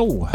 Jo,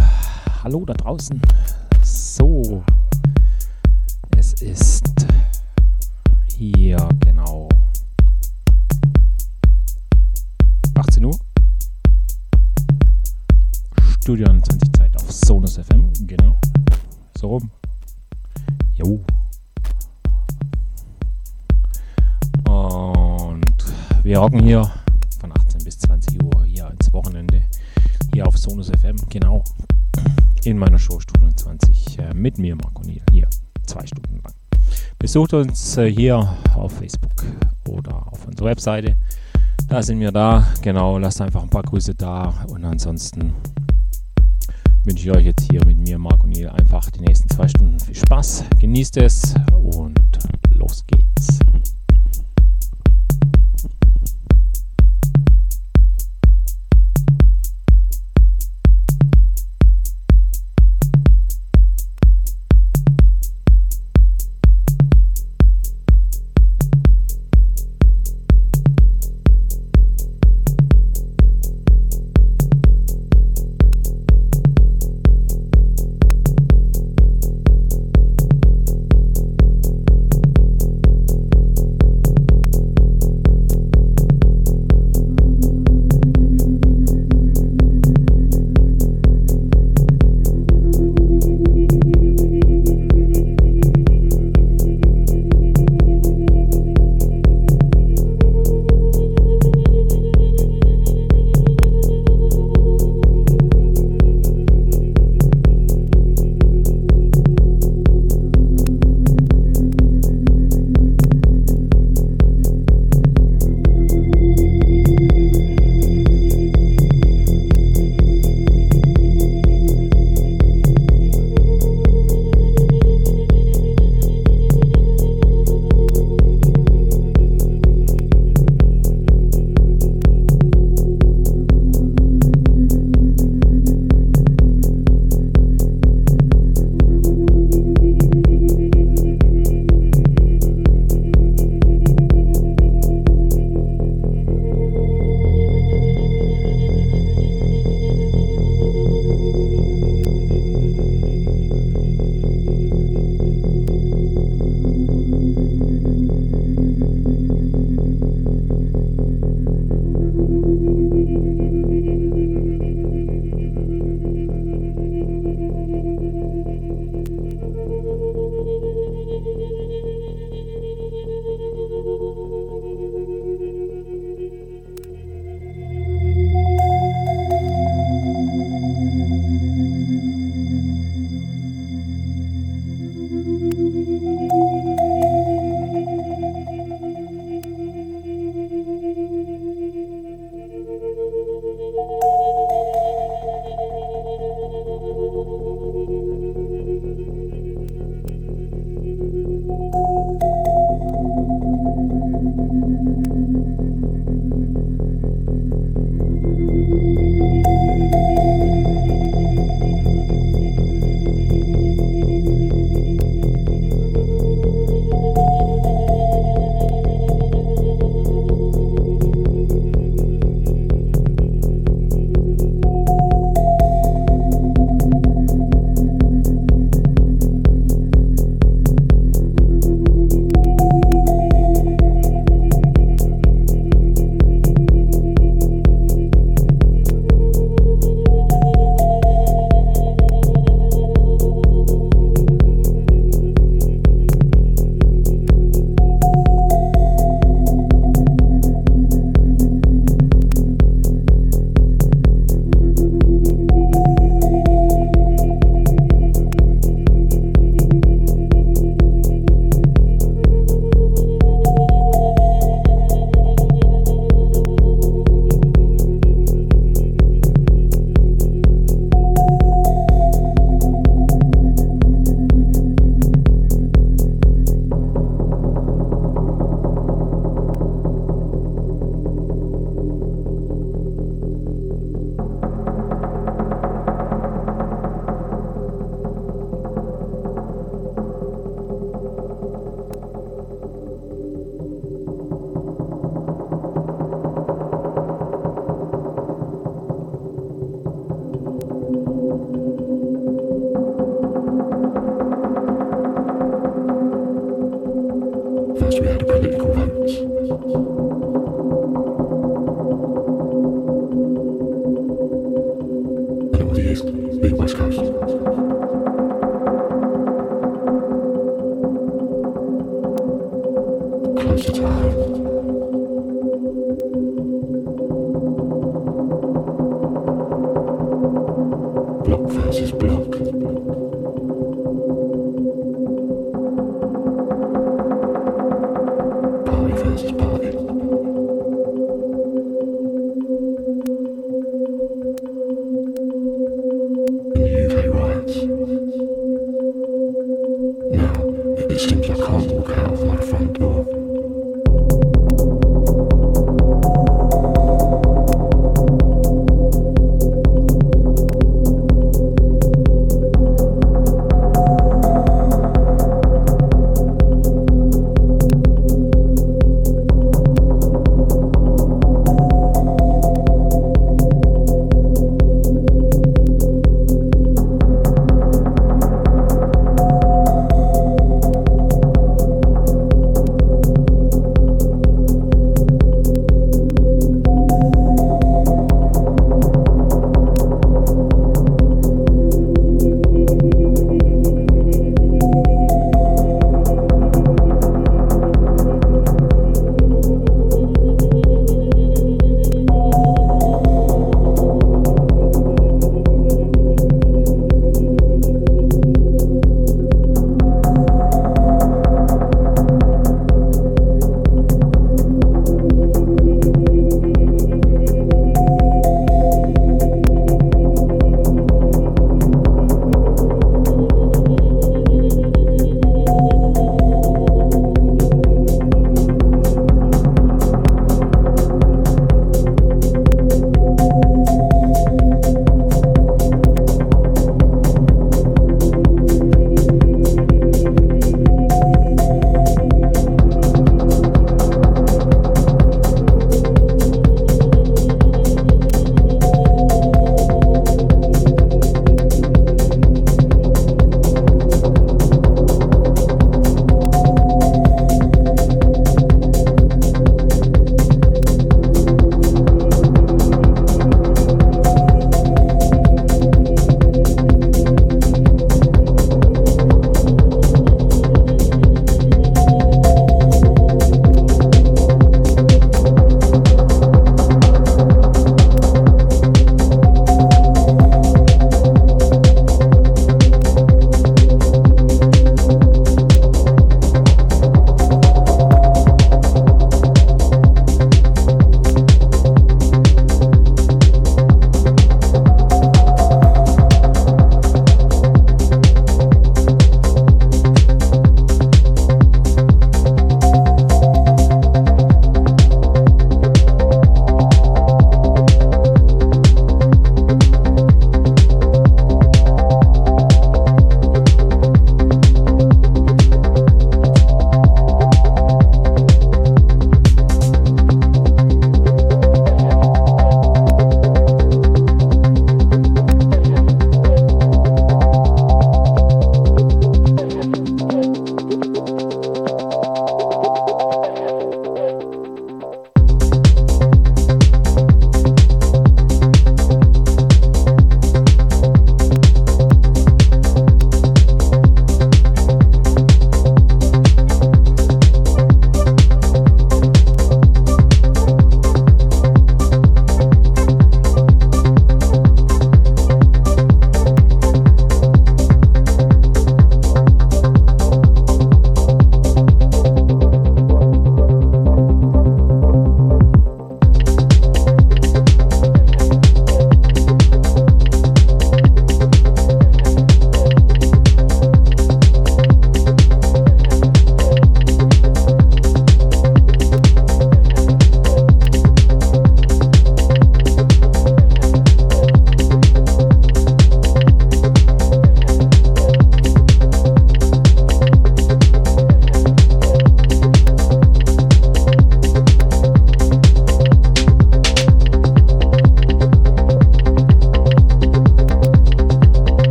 Besucht uns äh, hier auf Facebook oder auf unserer Webseite. Da sind wir da, genau. Lasst einfach ein paar Grüße da und ansonsten wünsche ich euch jetzt hier mit mir, Marco Niel, einfach die nächsten zwei Stunden viel Spaß. Genießt es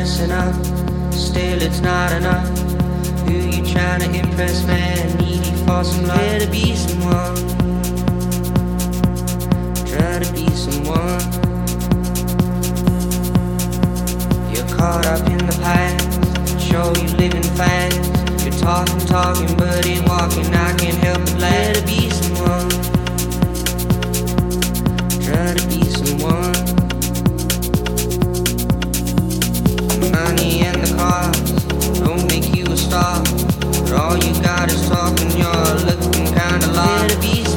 dressing. Still, it's not enough. Who you trying to impress, man? Needy for some love. Try to be someone. Try to be someone. You're caught up in the past. Show you living fast. You're talking, talking, but ain't walking. I can't help but laugh. Try to be someone. Try to be someone. But All you got is talking, you're looking kinda lost.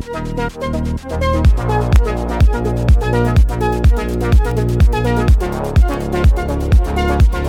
Thank you.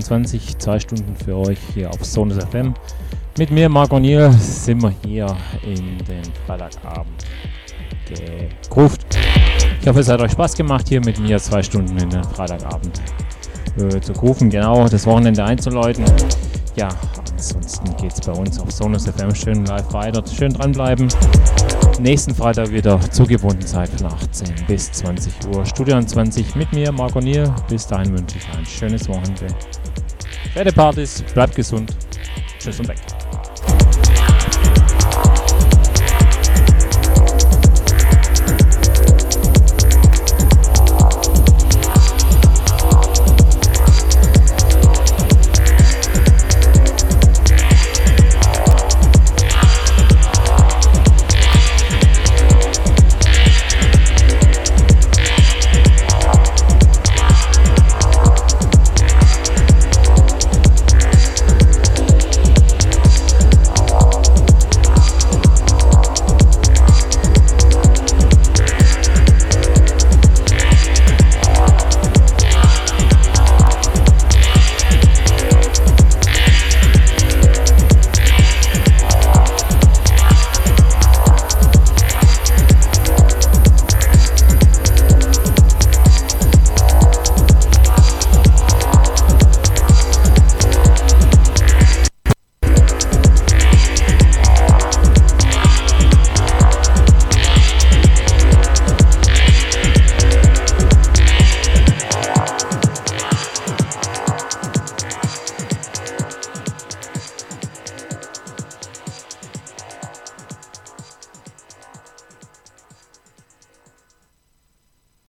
22, zwei Stunden für euch hier auf Sonus FM. Mit mir, Marco O'Neill, sind wir hier in den Freitagabend gegruft. Ich hoffe, es hat euch Spaß gemacht, hier mit mir zwei Stunden in den Freitagabend äh, zu rufen, genau, das Wochenende einzuläuten. Ja, ansonsten geht es bei uns auf Sonus FM schön live weiter. Schön dranbleiben. Nächsten Freitag wieder zugebunden gewohnten Zeit von 18 bis 20 Uhr. Studio 20 mit mir, Marco Nier. Bis dahin wünsche ich ein schönes Wochenende. Fette Partys, bleibt gesund. Tschüss und weg.